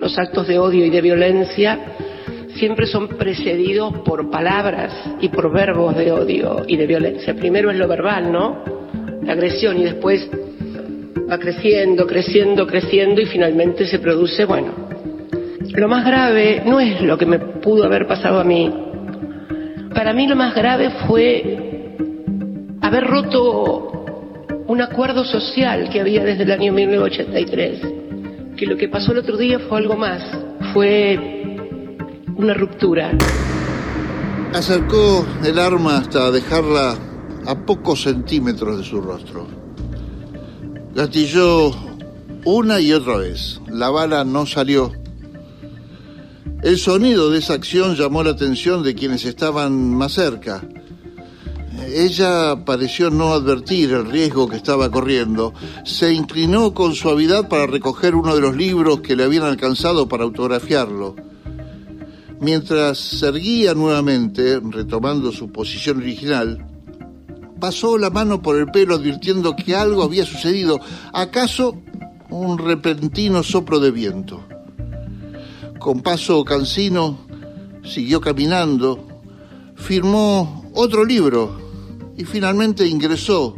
los actos de odio y de violencia siempre son precedidos por palabras y por verbos de odio y de violencia. Primero es lo verbal, ¿no? La agresión y después va creciendo, creciendo, creciendo y finalmente se produce, bueno, lo más grave no es lo que me pudo haber pasado a mí. Para mí lo más grave fue haber roto un acuerdo social que había desde el año 1983. Que lo que pasó el otro día fue algo más. Fue una ruptura. Acercó el arma hasta dejarla a pocos centímetros de su rostro. Gatilló una y otra vez. La bala no salió. El sonido de esa acción llamó la atención de quienes estaban más cerca. Ella pareció no advertir el riesgo que estaba corriendo. Se inclinó con suavidad para recoger uno de los libros que le habían alcanzado para autografiarlo. Mientras se erguía nuevamente, retomando su posición original, pasó la mano por el pelo advirtiendo que algo había sucedido. ¿Acaso un repentino soplo de viento? con paso cansino, siguió caminando, firmó otro libro y finalmente ingresó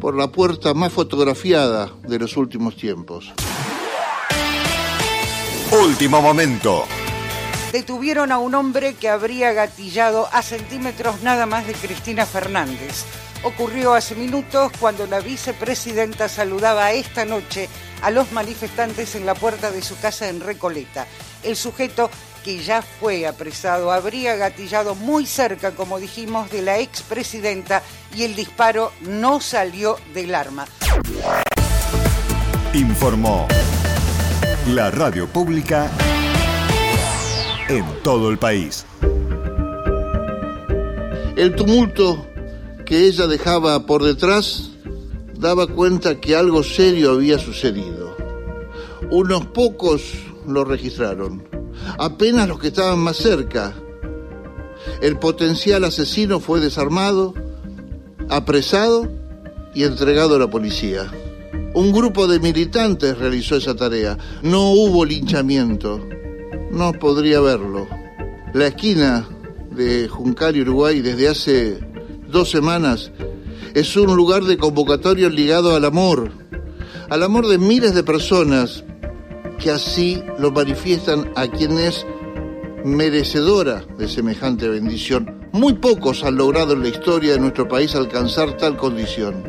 por la puerta más fotografiada de los últimos tiempos. Último momento. Detuvieron a un hombre que habría gatillado a centímetros nada más de Cristina Fernández. Ocurrió hace minutos cuando la vicepresidenta saludaba esta noche a los manifestantes en la puerta de su casa en Recoleta. El sujeto que ya fue apresado habría gatillado muy cerca, como dijimos, de la expresidenta y el disparo no salió del arma. Informó la radio pública en todo el país. El tumulto que ella dejaba por detrás daba cuenta que algo serio había sucedido. Unos pocos lo registraron, apenas los que estaban más cerca. El potencial asesino fue desarmado, apresado y entregado a la policía. Un grupo de militantes realizó esa tarea. No hubo linchamiento. No podría verlo. La esquina de Juncal y Uruguay desde hace dos semanas es un lugar de convocatorio ligado al amor, al amor de miles de personas que así lo manifiestan a quien es merecedora de semejante bendición. Muy pocos han logrado en la historia de nuestro país alcanzar tal condición.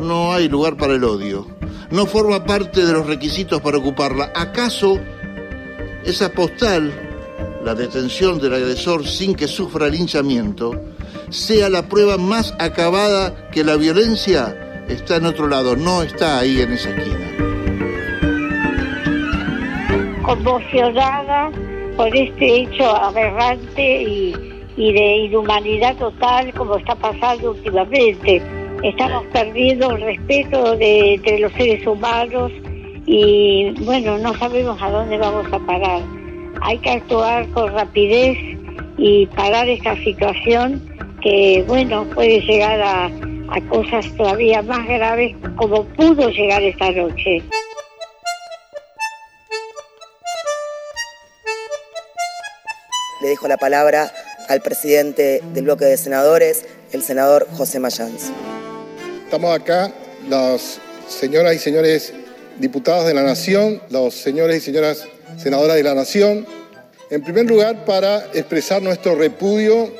No hay lugar para el odio. No forma parte de los requisitos para ocuparla. ¿Acaso esa postal, la detención del agresor sin que sufra linchamiento, sea la prueba más acabada que la violencia está en otro lado, no está ahí en esa esquina. Conmocionada por este hecho aberrante y, de inhumanidad total como está pasando últimamente. Estamos perdiendo el respeto de, los seres humanos y bueno, no sabemos a dónde vamos a parar. Hay que actuar con rapidez y parar esta situación que, bueno, puede llegar a cosas todavía más graves como pudo llegar esta noche. Le dejo la palabra al presidente del bloque de senadores, el senador José Mayans. Estamos acá, las señoras y señores diputados de la Nación, los señores y señoras senadoras de la Nación, en primer lugar para expresar nuestro repudio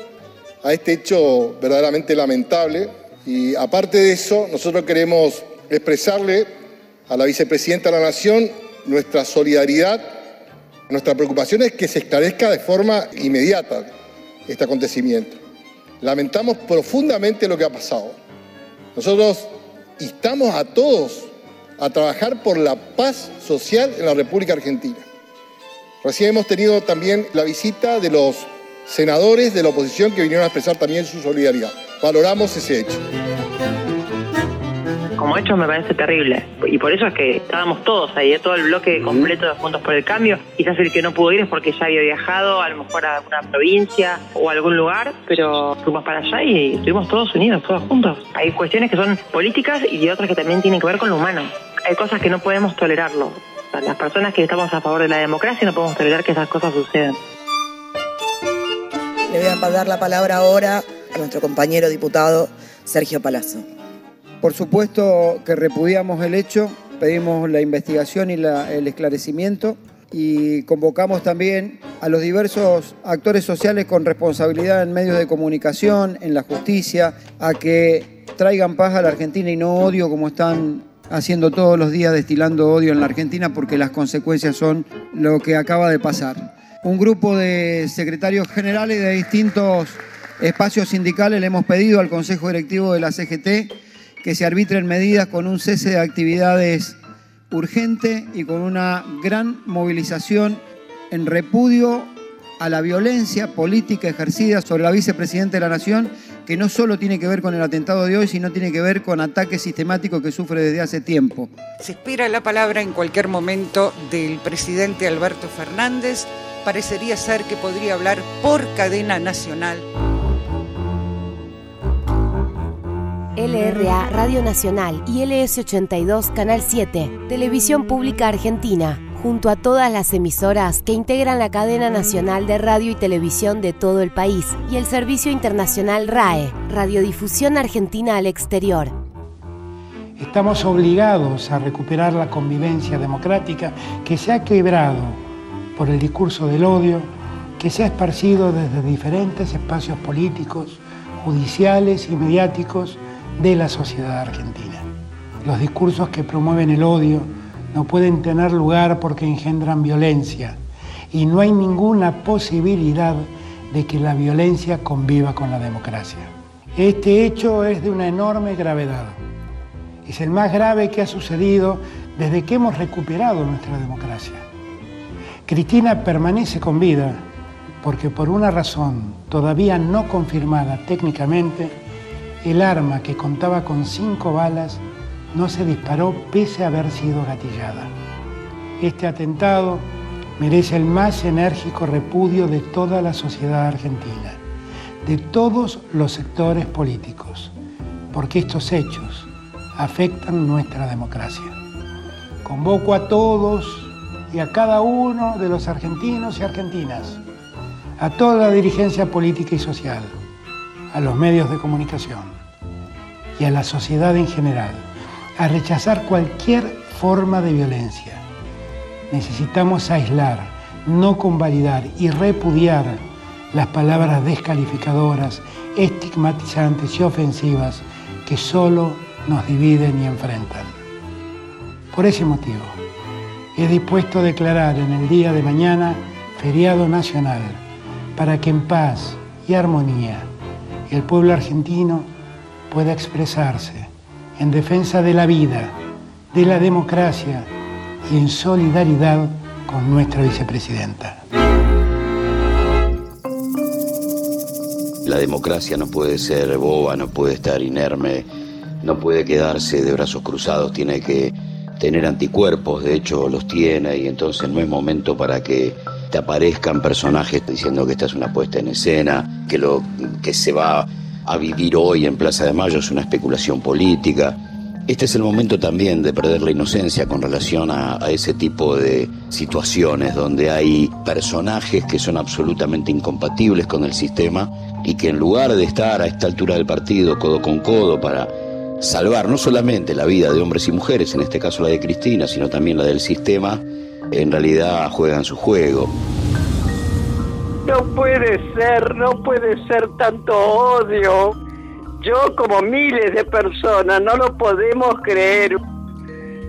a este hecho verdaderamente lamentable. Y aparte de eso, nosotros queremos expresarle a la vicepresidenta de la Nación nuestra solidaridad, nuestra preocupación es que se esclarezca de forma inmediata este acontecimiento. Lamentamos profundamente lo que ha pasado. Nosotros instamos a todos a trabajar por la paz social en la República Argentina. Recién hemos tenido también la visita de los senadores de la oposición que vinieron a expresar también su solidaridad. Valoramos ese hecho. Como hecho me parece terrible y por eso es que estábamos todos ahí, ¿eh? todo el bloque completo de Juntos por el Cambio. Quizás el que no pudo ir es porque ya había viajado a lo mejor a alguna provincia o a algún lugar, pero fuimos para allá y estuvimos todos unidos, todos juntos. Hay cuestiones que son políticas y otras que también tienen que ver con lo humano. Hay cosas que no podemos tolerarlo Las personas que estamos a favor de la democracia no podemos tolerar que esas cosas sucedan. Le voy a dar la palabra ahora a nuestro compañero diputado Sergio Palazzo. Por supuesto que repudiamos el hecho, pedimos la investigación y el esclarecimiento y convocamos también a los diversos actores sociales con responsabilidad en medios de comunicación, en la justicia, a que traigan paz a la Argentina y no odio como están haciendo todos los días destilando odio en la Argentina porque las consecuencias son lo que acaba de pasar. Un grupo de secretarios generales de distintos espacios sindicales le hemos pedido al Consejo Directivo de la CGT que se arbitren medidas con un cese de actividades urgente y con una gran movilización en repudio a la violencia política ejercida sobre la vicepresidenta de la Nación, que no solo tiene que ver con el atentado de hoy, sino tiene que ver con ataques sistemáticos que sufre desde hace tiempo. Se espera la palabra en cualquier momento del presidente Alberto Fernández. Parecería ser que podría hablar por cadena nacional. LRA Radio Nacional y LS82 Canal 7, Televisión Pública Argentina, junto a todas las emisoras que integran la cadena nacional de radio y televisión de todo el país y el servicio internacional RAE, Radiodifusión Argentina al Exterior. Estamos obligados a recuperar la convivencia democrática que se ha quebrado por el discurso del odio que se ha esparcido desde diferentes espacios políticos, judiciales y mediáticos de la sociedad argentina. Los discursos que promueven el odio no pueden tener lugar porque engendran violencia y no hay ninguna posibilidad de que la violencia conviva con la democracia. Este hecho es de una enorme gravedad. Es el más grave que ha sucedido desde que hemos recuperado nuestra democracia. Cristina permanece con vida porque por una razón todavía no confirmada técnicamente, el arma que contaba con cinco balas no se disparó pese a haber sido gatillada. Este atentado merece el más enérgico repudio de toda la sociedad argentina, de todos los sectores políticos, porque estos hechos afectan nuestra democracia. Convoco a todos y a cada uno de los argentinos y argentinas, a toda la dirigencia política y social, a los medios de comunicación y a la sociedad en general a rechazar cualquier forma de violencia. Necesitamos aislar, no convalidar y repudiar las palabras descalificadoras, estigmatizantes y ofensivas que solo nos dividen y enfrentan. Por ese motivo, he dispuesto a declarar en el día de mañana feriado nacional para que en paz y armonía el pueblo argentino pueda expresarse en defensa de la vida, de la democracia y en solidaridad con nuestra vicepresidenta. La democracia no puede ser boba, no puede estar inerme, no puede quedarse de brazos cruzados, tiene que tener anticuerpos, de hecho los tiene y entonces no es momento para que aparezcan personajes diciendo que esta es una puesta en escena, que lo que se va a vivir hoy en Plaza de Mayo es una especulación política. Este es el momento también de perder la inocencia con relación a, a, ese tipo de situaciones donde hay personajes que son absolutamente incompatibles con el sistema y que en lugar de estar a esta altura del partido codo con codo para salvar no solamente la vida de hombres y mujeres, en este caso la de Cristina, sino también la del sistema, en realidad juegan su juego. No puede ser, no puede ser tanto odio. Yo como miles de personas no lo podemos creer.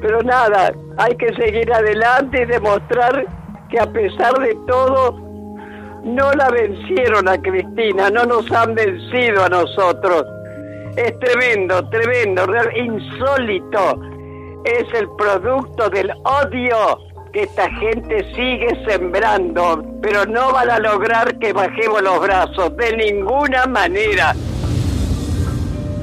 Pero nada, hay que seguir adelante y demostrar que a pesar de todo no la vencieron a Cristina, no nos han vencido a nosotros. Es tremendo, tremendo, real, insólito. Es el producto del odio esta gente sigue sembrando, pero no van a lograr que bajemos los brazos de ninguna manera.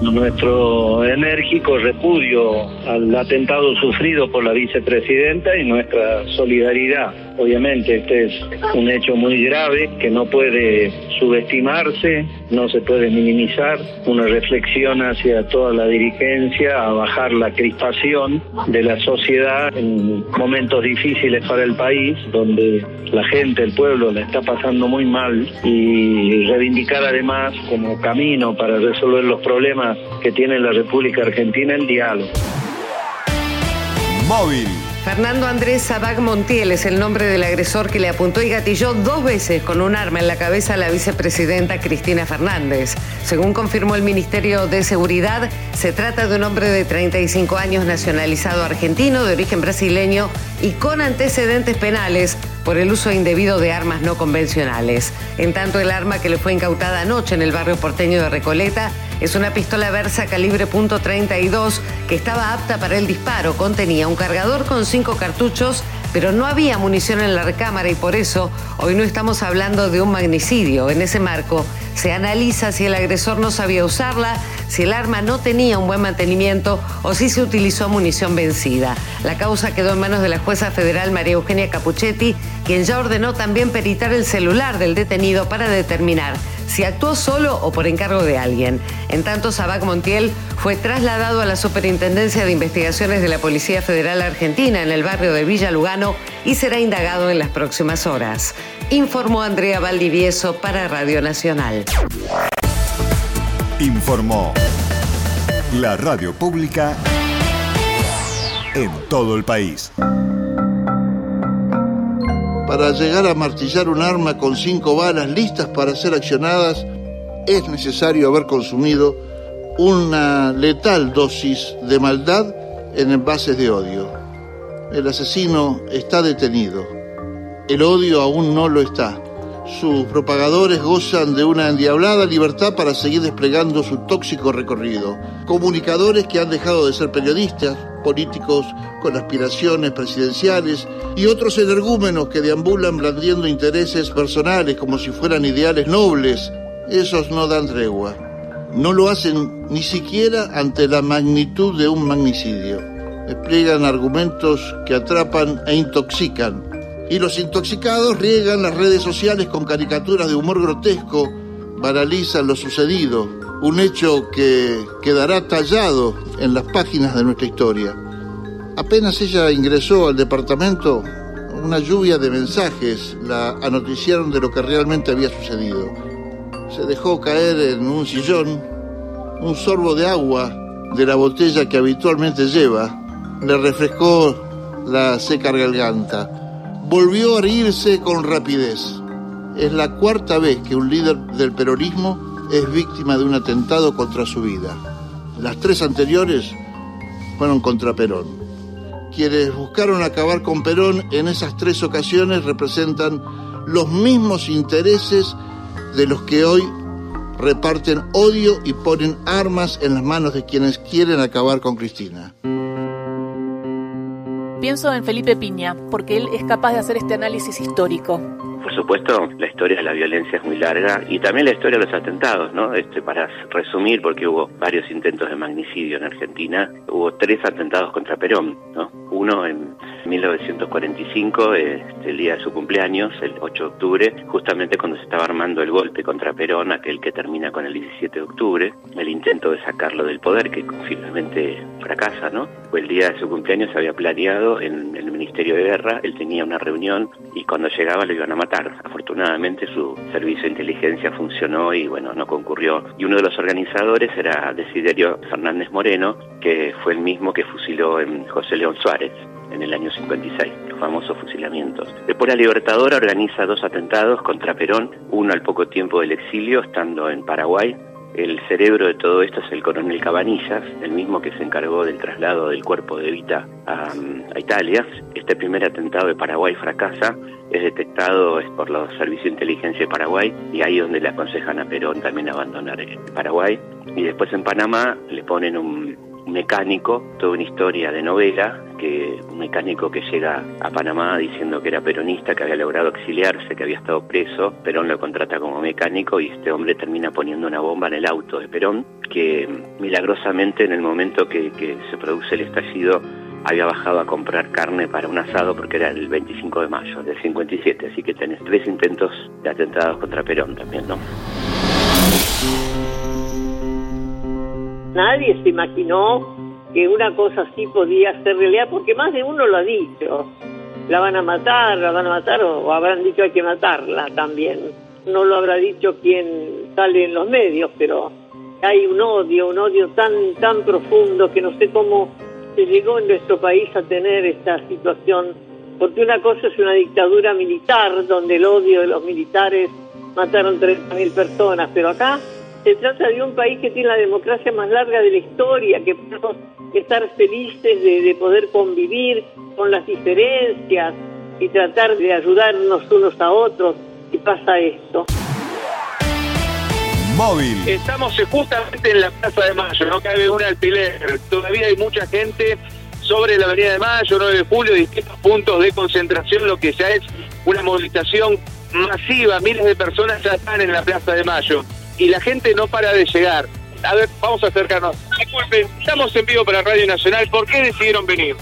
Nuestro enérgico repudio al atentado sufrido por la vicepresidenta y nuestra solidaridad Obviamente este es un hecho muy grave que no puede subestimarse, no se puede minimizar. Una reflexión hacia toda la dirigencia a bajar la crispación de la sociedad en momentos difíciles para el país, donde la gente, el pueblo la está pasando muy mal y reivindicar además como camino para resolver los problemas que tiene la República Argentina el diálogo. Móvil. Fernando Andrés Sabac Montiel es el nombre del agresor que le apuntó y gatilló dos veces con un arma en la cabeza a la vicepresidenta Cristina Fernández. Según confirmó el Ministerio de Seguridad, se trata de un hombre de 35 años nacionalizado argentino, de origen brasileño y con antecedentes penales por el uso indebido de armas no convencionales. En tanto, el arma que le fue incautada anoche en el barrio porteño de Recoleta es una pistola Versa calibre .32 que estaba apta para el disparo. Contenía un cargador con cinco cartuchos, pero no había munición en la recámara y por eso hoy no estamos hablando de un magnicidio. En ese marco se analiza si el agresor no sabía usarla, si el arma no tenía un buen mantenimiento o si se utilizó munición vencida. La causa quedó en manos de la jueza federal María Eugenia Capuchetti, quien ya ordenó también peritar el celular del detenido para determinar si actuó solo o por encargo de alguien. En tanto, Sabac Montiel fue trasladado a la Superintendencia de Investigaciones de la Policía Federal Argentina en el barrio de Villa Lugano y será indagado en las próximas horas. Informó Andrea Valdivieso para Radio Nacional. Informó la radio pública en todo el país. Para llegar a martillar un arma con cinco balas listas para ser accionadas, es necesario haber consumido una letal dosis de maldad en envases de odio. El asesino está detenido. El odio aún no lo está. Sus propagadores gozan de una endiablada libertad para seguir desplegando su tóxico recorrido. Comunicadores que han dejado de ser periodistas, políticos con aspiraciones presidenciales y otros energúmenos que deambulan blandiendo intereses personales como si fueran ideales nobles, esos no dan tregua. No lo hacen ni siquiera ante la magnitud de un magnicidio. Despliegan argumentos que atrapan e intoxican. Y los intoxicados riegan las redes sociales con caricaturas de humor grotesco, banalizan lo sucedido, un hecho que quedará tallado en las páginas de nuestra historia. Apenas ella ingresó al departamento, una lluvia de mensajes la anoticiaron de lo que realmente había sucedido. Se dejó caer en un sillón un sorbo de agua de la botella que habitualmente lleva, le refrescó la seca garganta. Volvió a reírse con rapidez. Es la cuarta vez que un líder del peronismo es víctima de un atentado contra su vida. Las tres anteriores fueron contra Perón. Quienes buscaron acabar con Perón en esas tres ocasiones representan los mismos intereses de los que hoy reparten odio y ponen armas en las manos de quienes quieren acabar con Cristina. Pienso en Felipe Piña, porque él es capaz de hacer este análisis histórico. Por supuesto, la historia de la violencia es muy larga y también la historia de los atentados, ¿no? Este, para resumir, porque hubo varios intentos de magnicidio en Argentina, hubo tres atentados contra Perón, ¿no? Uno en 1945, este, el día de su cumpleaños, el 8 de octubre, justamente cuando se estaba armando el golpe contra Perón, aquel que termina con el 17 de octubre, el intento de sacarlo del poder, que finalmente fracasa, ¿no? El día de su cumpleaños, se había planeado en el Ministerio de Guerra, él tenía una reunión y cuando llegaba lo iban a matar Afortunadamente su servicio de inteligencia funcionó y bueno, no concurrió. Y uno de los organizadores era Desiderio Fernández Moreno, que fue el mismo que fusiló en José León Suárez en el año 56, los famosos fusilamientos. Después la Libertadora organiza dos atentados contra Perón, uno al poco tiempo del exilio, estando en Paraguay, el cerebro de todo esto es el coronel Cabanillas, el mismo que se encargó del traslado del cuerpo de Vita a, Italia. Este primer atentado de Paraguay fracasa, es detectado por los servicios de inteligencia de Paraguay y ahí donde le aconsejan a Perón también abandonar Paraguay. Y después en Panamá le ponen un, mecánico, toda una historia de novela, que un mecánico que llega a Panamá diciendo que era peronista, que había logrado exiliarse, que había estado preso, Perón lo contrata como mecánico y este hombre termina poniendo una bomba en el auto de Perón, que milagrosamente en el momento que, se produce el estallido había bajado a comprar carne para un asado porque era el 25 de mayo del 57, así que tenés tres intentos de atentados contra Perón también, ¿no? Nadie se imaginó que una cosa así podía ser realidad, porque más de uno lo ha dicho. La van a matar, la van a matar, o habrán dicho hay que matarla también. No lo habrá dicho quien sale en los medios, pero hay un odio, un odio tan, tan profundo que no sé cómo se llegó en nuestro país a tener esta situación, porque una cosa es una dictadura militar, donde el odio de los militares mataron 30.000 personas, pero acá se trata de un país que tiene la democracia más larga de la historia, que podemos estar felices de, de poder convivir con las diferencias y tratar de ayudarnos unos a otros, y pasa esto. Móvil. Estamos justamente en la Plaza de Mayo, no cabe un alfiler. Todavía hay mucha gente sobre la Avenida de Mayo, 9 de julio, distintos puntos de concentración, lo que ya es una movilización masiva. Miles de personas ya están en la Plaza de Mayo y la gente no para de llegar. A ver, vamos a acercarnos. Disculpen, estamos en vivo para Radio Nacional. ¿Por qué decidieron venir?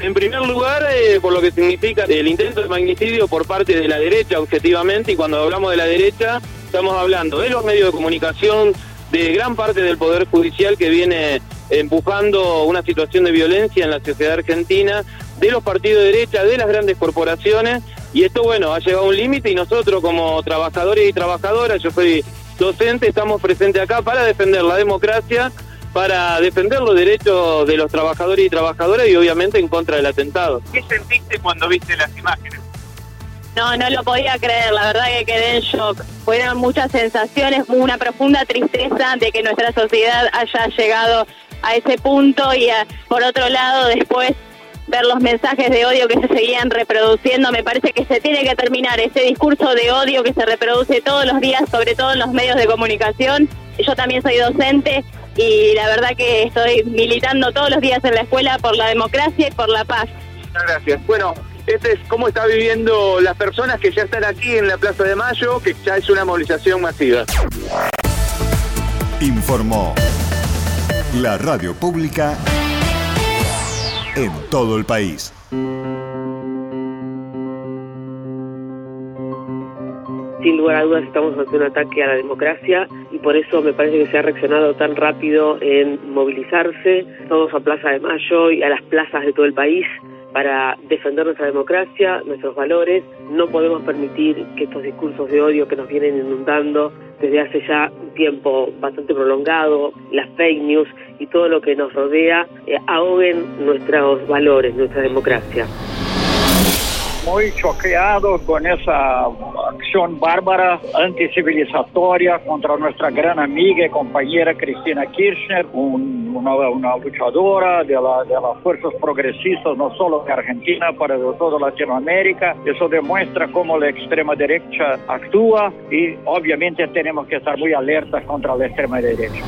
En primer lugar, eh, por lo que significa el intento de magnicidio por parte de la derecha, objetivamente, y cuando hablamos de la derecha, estamos hablando de los medios de comunicación, de gran parte del Poder Judicial que viene empujando una situación de violencia en la sociedad argentina, de los partidos de derecha, de las grandes corporaciones, y esto, bueno, ha llegado a un límite y nosotros como trabajadores y trabajadoras, yo soy docente, estamos presentes acá para defender la democracia, para defender los derechos de los trabajadores y trabajadoras y obviamente en contra del atentado. ¿Qué sentiste cuando viste las imágenes? No, no lo podía creer, la verdad que quedé en shock. Fueron muchas sensaciones, una profunda tristeza de que nuestra sociedad haya llegado a ese punto y a- por otro lado después ver los mensajes de odio que se seguían reproduciendo. Me parece que se tiene que terminar ese discurso de odio que se reproduce todos los días, sobre todo en los medios de comunicación. Yo también soy docente y la verdad que estoy militando todos los días en la escuela por la democracia y por la paz. Muchas gracias. Bueno, este es cómo está viviendo las personas que ya están aquí en la Plaza de Mayo, que ya es una movilización masiva. Informó la radio pública en todo el país. Sin lugar a dudas estamos ante un ataque a la democracia y por eso me parece que se ha reaccionado tan rápido en movilizarse todos a Plaza de Mayo y a las plazas de todo el país para defender nuestra democracia, nuestros valores. No podemos permitir que estos discursos de odio que nos vienen inundando desde hace ya un tiempo bastante prolongado, las fake news y todo lo que nos rodea, eh, ahoguen nuestros valores, nuestra democracia. Muy choqueado con esa acción bárbara, anticivilizatória contra nuestra gran amiga y compañera Cristina Kirchner, un- una, una luchadora de, la- de las fuerzas progresistas, no solo de Argentina, pero de toda Latinoamérica. Eso demuestra cómo la extrema derecha actúa y obviamente tenemos que estar muy alertas contra la extrema derecha.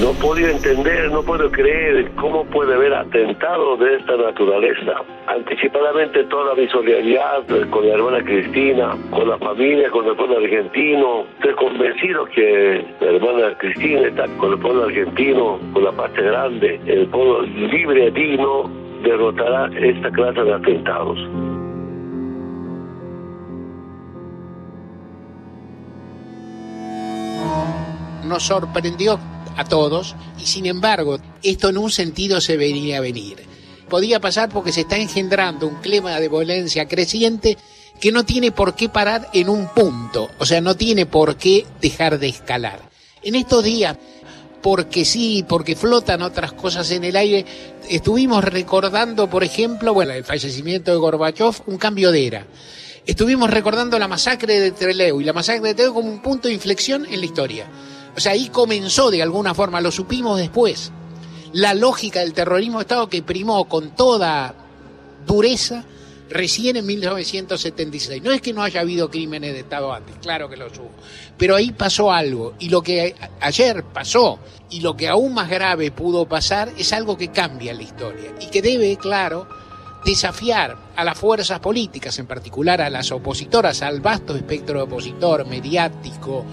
No puedo entender, no puedo creer cómo puede haber atentados de esta naturaleza. Anticipadamente toda mi solidaridad con la hermana Cristina, con la familia, con el pueblo argentino. Estoy convencido que la hermana Cristina está con el pueblo argentino, con la parte grande. El pueblo libre digno derrotará esta clase de atentados. nos sorprendió a todos y sin embargo esto en un sentido se venía a venir. Podía pasar porque se está engendrando un clima de violencia creciente que no tiene por qué parar en un punto, o sea, no tiene por qué dejar de escalar. En estos días, porque sí, porque flotan otras cosas en el aire, estuvimos recordando, por ejemplo, bueno, el fallecimiento de Gorbachev, un cambio de era. Estuvimos recordando la masacre de Trelew y la masacre de Trelew como un punto de inflexión en la historia. O sea, ahí comenzó de alguna forma, lo supimos después. La lógica del terrorismo de Estado que primó con toda dureza recién en 1976. No es que no haya habido crímenes de Estado antes, claro que los hubo. Pero ahí pasó algo. Y lo que ayer pasó, y lo que aún más grave pudo pasar, es algo que cambia la historia. Y que debe, claro, desafiar a las fuerzas políticas, en particular a las opositoras, al vasto espectro opositor, mediático,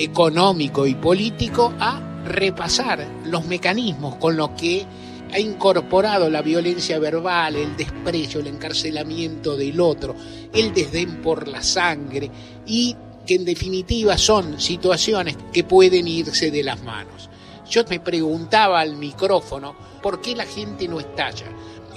económico y político, a repasar los mecanismos con los que ha incorporado la violencia verbal, el desprecio, el encarcelamiento del otro, el desdén por la sangre y que en definitiva son situaciones que pueden irse de las manos. Yo me preguntaba al micrófono por qué la gente no estalla.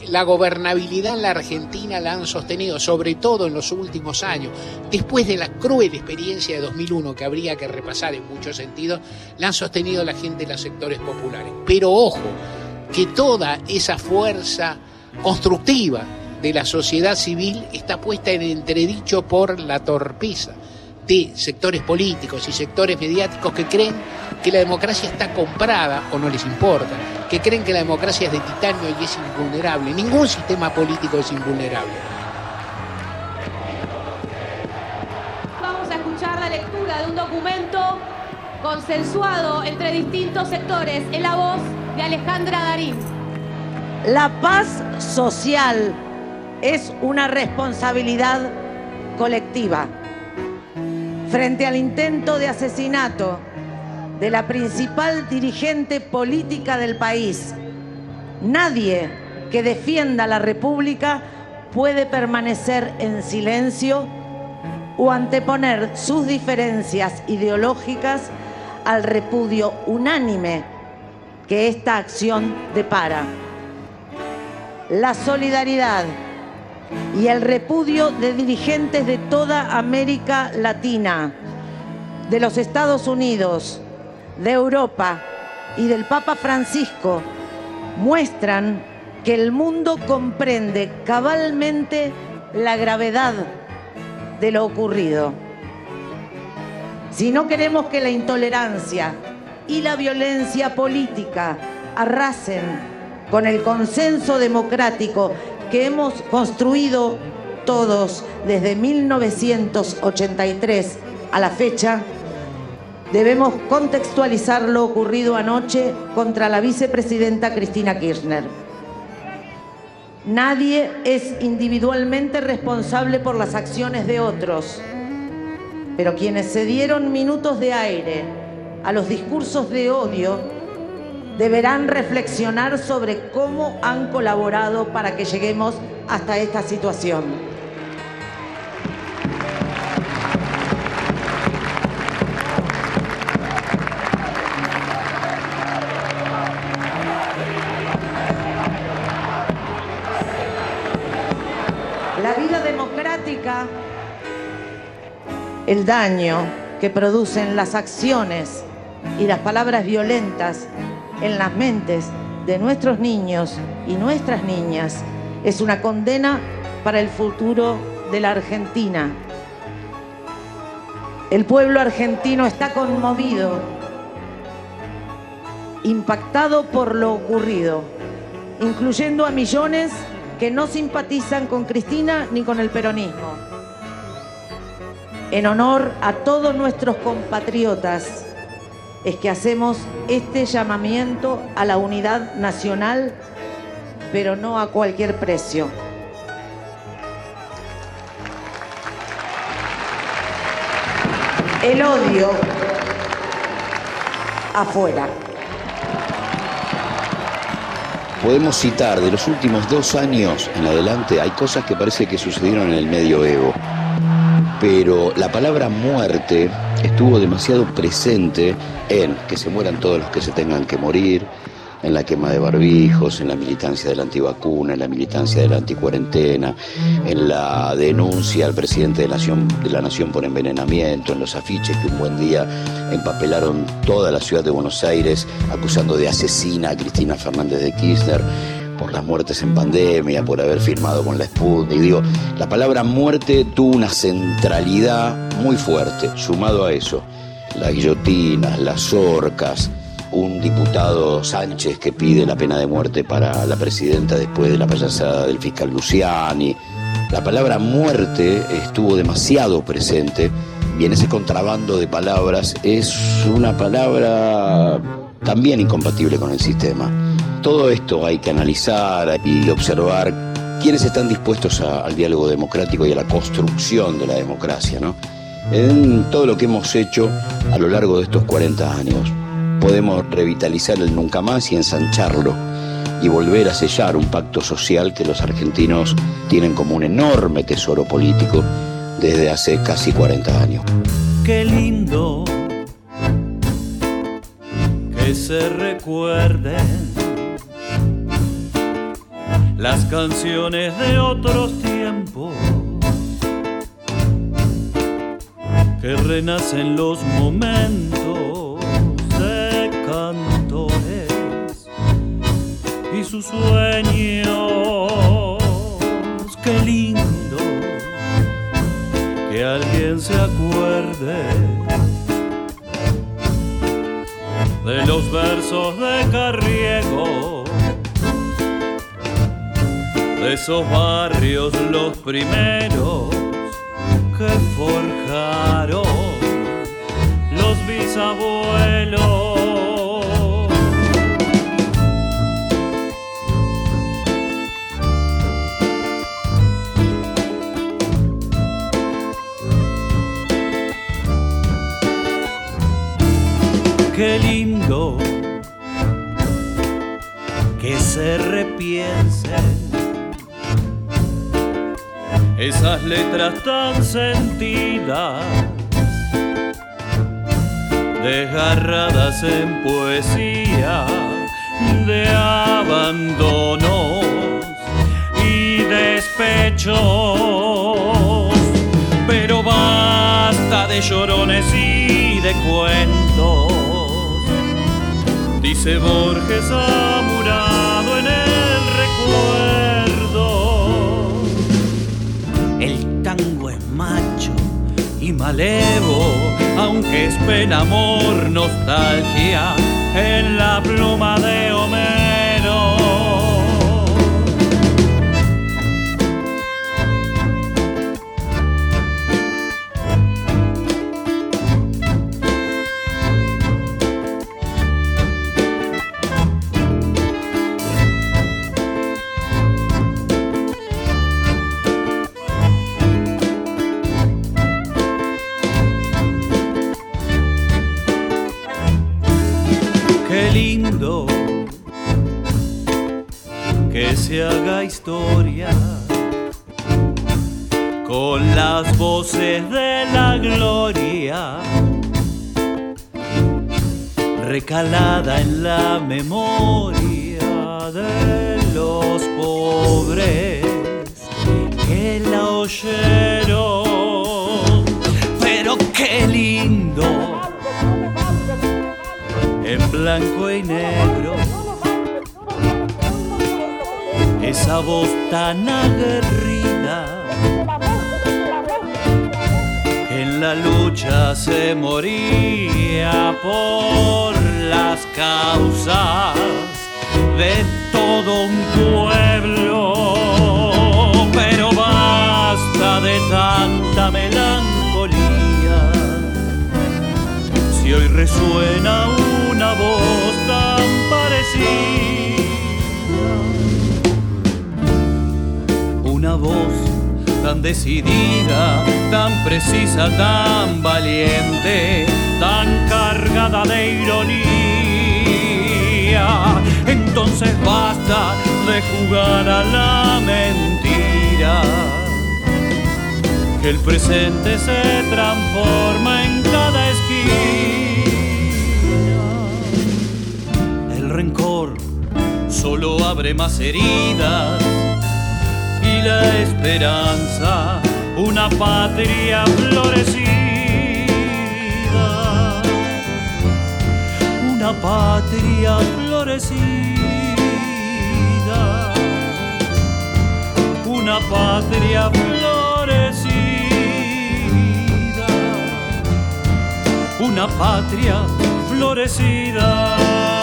La gobernabilidad en la Argentina la han sostenido, sobre todo en los últimos años, después de la cruel experiencia de 2001 que habría que repasar en muchos sentidos, la han sostenido la gente de los sectores populares. Pero ojo, que toda esa fuerza constructiva de la sociedad civil está puesta en entredicho por la torpeza de sectores políticos y sectores mediáticos que creen que la democracia está comprada o no les importa, que creen que la democracia es de titanio y es invulnerable. Ningún sistema político es invulnerable. Vamos a escuchar la lectura de un documento consensuado entre distintos sectores en la voz de Alejandra Darín. La paz social es una responsabilidad colectiva. Frente al intento de asesinato de la principal dirigente política del país, nadie que defienda la República puede permanecer en silencio o anteponer sus diferencias ideológicas al repudio unánime que esta acción depara. La solidaridad y el repudio de dirigentes de toda América Latina, de los Estados Unidos, de Europa y del Papa Francisco muestran que el mundo comprende cabalmente la gravedad de lo ocurrido. Si no queremos que la intolerancia y la violencia política arrasen con el consenso democrático que hemos construido todos desde 1983 a la fecha, debemos contextualizar lo ocurrido anoche contra la vicepresidenta Cristina Kirchner. Nadie es individualmente responsable por las acciones de otros, pero quienes se dieron minutos de aire a los discursos de odio deberán reflexionar sobre cómo han colaborado para que lleguemos hasta esta situación. El daño que producen las acciones y las palabras violentas en las mentes de nuestros niños y nuestras niñas es una condena para el futuro de la Argentina. El pueblo argentino está conmovido, impactado por lo ocurrido, incluyendo a millones que no simpatizan con Cristina ni con el peronismo. En honor a todos nuestros compatriotas, es que hacemos este llamamiento a la unidad nacional, pero no a cualquier precio. El odio afuera. Podemos citar de los últimos dos años en adelante, hay cosas que parece que sucedieron en el medioevo, pero la palabra muerte estuvo demasiado presente en que se mueran todos los que se tengan que morir, en la quema de barbijos, en la militancia de la antivacuna, en la militancia de la anticuarentena, en la denuncia al presidente de la, Nación, de la Nación por envenenamiento, en los afiches que un buen día empapelaron toda la ciudad de Buenos Aires acusando de asesina a Cristina Fernández de Kirchner las muertes en pandemia, por haber firmado con la Sputnik. Digo, la palabra muerte tuvo una centralidad muy fuerte. Sumado a eso, las guillotinas, las orcas, un diputado Sánchez que pide la pena de muerte para la presidenta después de la payasada del fiscal Luciani. La palabra muerte estuvo demasiado presente y en ese contrabando de palabras es una palabra también incompatible con el sistema. Todo esto hay que analizar y observar quiénes están dispuestos al diálogo democrático y a la construcción de la democracia, ¿no? En todo lo que hemos hecho a lo largo de estos 40 años podemos revitalizar el nunca más y ensancharlo. y volver a sellar un pacto social que los argentinos tienen como un enorme tesoro político desde hace casi 40 años. Qué lindo que se recuerden las canciones de otros tiempos, que renacen los momentos de cantores y sus sueños. Qué lindo que alguien se acuerde de los versos de Carriego de esos barrios los primeros que forjaron los bisabuelos. Qué lindo que se repiensen letras tan sentidas, desgarradas en poesía de abandonos y despechos. Pero basta de llorones y de cuentos, dice Borges amurado en el recuerdo malevo, aunque es pena, amor, nostalgia en la pluma de Homero. Voces de la gloria recalada en la memoria de los pobres que la oyeron. Pero qué lindo en blanco y negro. Esa voz tan aguerrida la lucha se moría por las causas de todo un pueblo. Pero basta de tanta melancolía si hoy resuena una voz tan parecida, una voz tan decidida, tan precisa, tan valiente, tan cargada de ironía. Entonces basta de jugar a la mentira el presente se transforma en cada esquina. El rencor solo abre más heridas la esperanza una patria florecida. Una patria florecida. Una patria florecida. una patria florecida.